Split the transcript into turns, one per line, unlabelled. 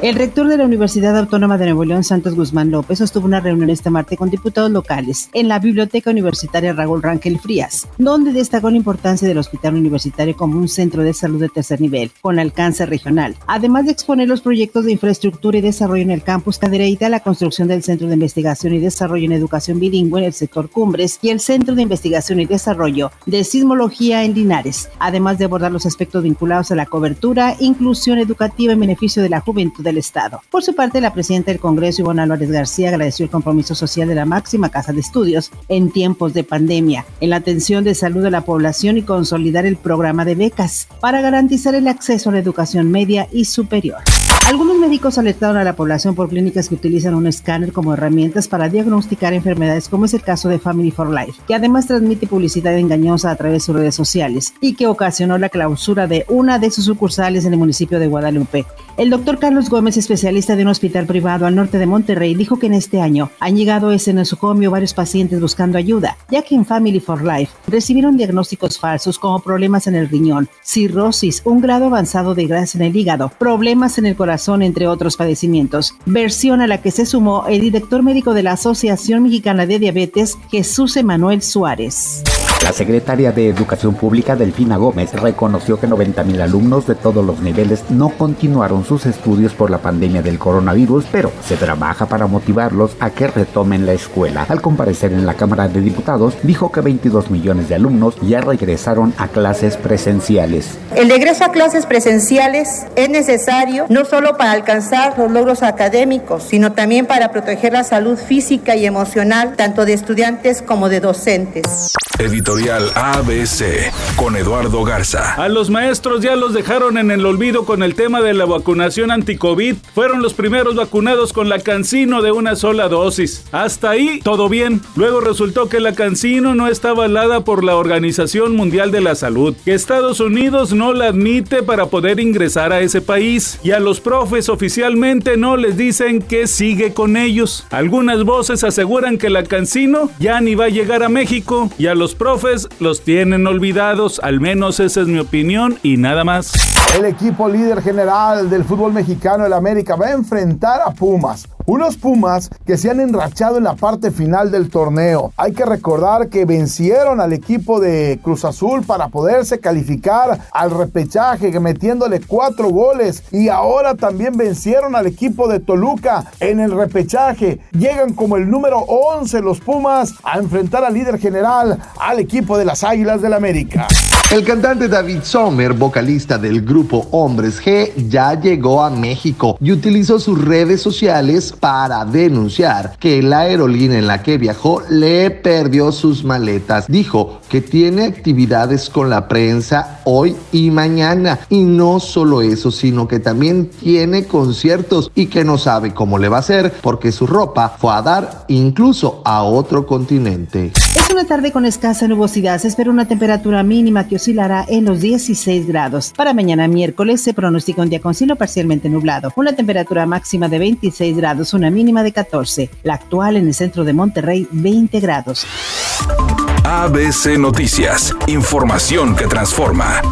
El rector de la Universidad Autónoma de Nuevo León, Santos Guzmán López, sostuvo una reunión este martes con diputados locales en la Biblioteca Universitaria Raúl Rangel Frías, donde destacó la importancia del hospital universitario como un centro de salud de tercer nivel, con alcance regional, además de exponer los proyectos de infraestructura y desarrollo en el campus Cadereyta, la construcción del Centro de Investigación y Desarrollo en Educación Bilingüe en el sector Cumbres y el Centro de Investigación y Desarrollo de Sismología en Linares, además de abordar los aspectos vinculados a la cobertura, inclusión educativa en beneficio de la juventud del Estado. Por su parte, la presidenta del Congreso, Ivonne Álvarez García, agradeció el compromiso social de la máxima casa de estudios en tiempos de pandemia, en la atención de salud de la población y consolidar el programa de becas para garantizar el acceso a la educación media y superior. Algunos médicos alertaron a la población por clínicas que utilizan un escáner como herramientas para diagnosticar enfermedades, como es el caso de Family for Life, que además transmite publicidad engañosa a través de sus redes sociales y que ocasionó la clausura de una de sus sucursales en el municipio de Guadalupe. El doctor Carlos Gómez, especialista de un hospital privado al norte de Monterrey, dijo que en este año han llegado a ese nosocomio varios pacientes buscando ayuda, ya que en Family for Life recibieron diagnósticos falsos como problemas en el riñón, cirrosis, un grado avanzado de grasa en el hígado, problemas en el corazón, son entre otros padecimientos, versión a la que se sumó el director médico de la Asociación Mexicana de Diabetes, Jesús Emanuel Suárez.
La secretaria de Educación Pública, Delfina Gómez, reconoció que 90.000 alumnos de todos los niveles no continuaron sus estudios por la pandemia del coronavirus, pero se trabaja para motivarlos a que retomen la escuela. Al comparecer en la Cámara de Diputados, dijo que 22 millones de alumnos ya regresaron a clases presenciales.
El regreso a clases presenciales es necesario no solo para alcanzar los logros académicos, sino también para proteger la salud física y emocional tanto de estudiantes como de docentes.
Editorial ABC con Eduardo Garza.
A los maestros ya los dejaron en el olvido con el tema de la vacunación anti-COVID. Fueron los primeros vacunados con la cancino de una sola dosis. Hasta ahí todo bien. Luego resultó que la cancino no está avalada por la Organización Mundial de la Salud, que Estados Unidos no la admite para poder ingresar a ese país. Y a los profes oficialmente no les dicen que sigue con ellos. Algunas voces aseguran que la cancino ya ni va a llegar a México y a los profes los tienen olvidados, al menos esa es mi opinión y nada más.
El equipo líder general del fútbol mexicano, el América, va a enfrentar a Pumas. Unos Pumas que se han enrachado en la parte final del torneo. Hay que recordar que vencieron al equipo de Cruz Azul para poderse calificar al repechaje, metiéndole cuatro goles. Y ahora también vencieron al equipo de Toluca en el repechaje. Llegan como el número 11 los Pumas a enfrentar al líder general, al equipo de las Águilas del América.
El cantante David Sommer, vocalista del grupo Hombres G, ya llegó a México y utilizó sus redes sociales para denunciar que la aerolínea en la que viajó le perdió sus maletas. Dijo que tiene actividades con la prensa hoy y mañana. Y no solo eso, sino que también tiene conciertos y que no sabe cómo le va a hacer porque su ropa fue a dar incluso a otro continente.
Es una tarde con escasa nubosidad. Se espera una temperatura mínima que oscilará en los 16 grados. Para mañana miércoles se pronostica un día con cielo parcialmente nublado. Una temperatura máxima de 26 grados, una mínima de 14. La actual en el centro de Monterrey, 20 grados.
ABC Noticias. Información que transforma.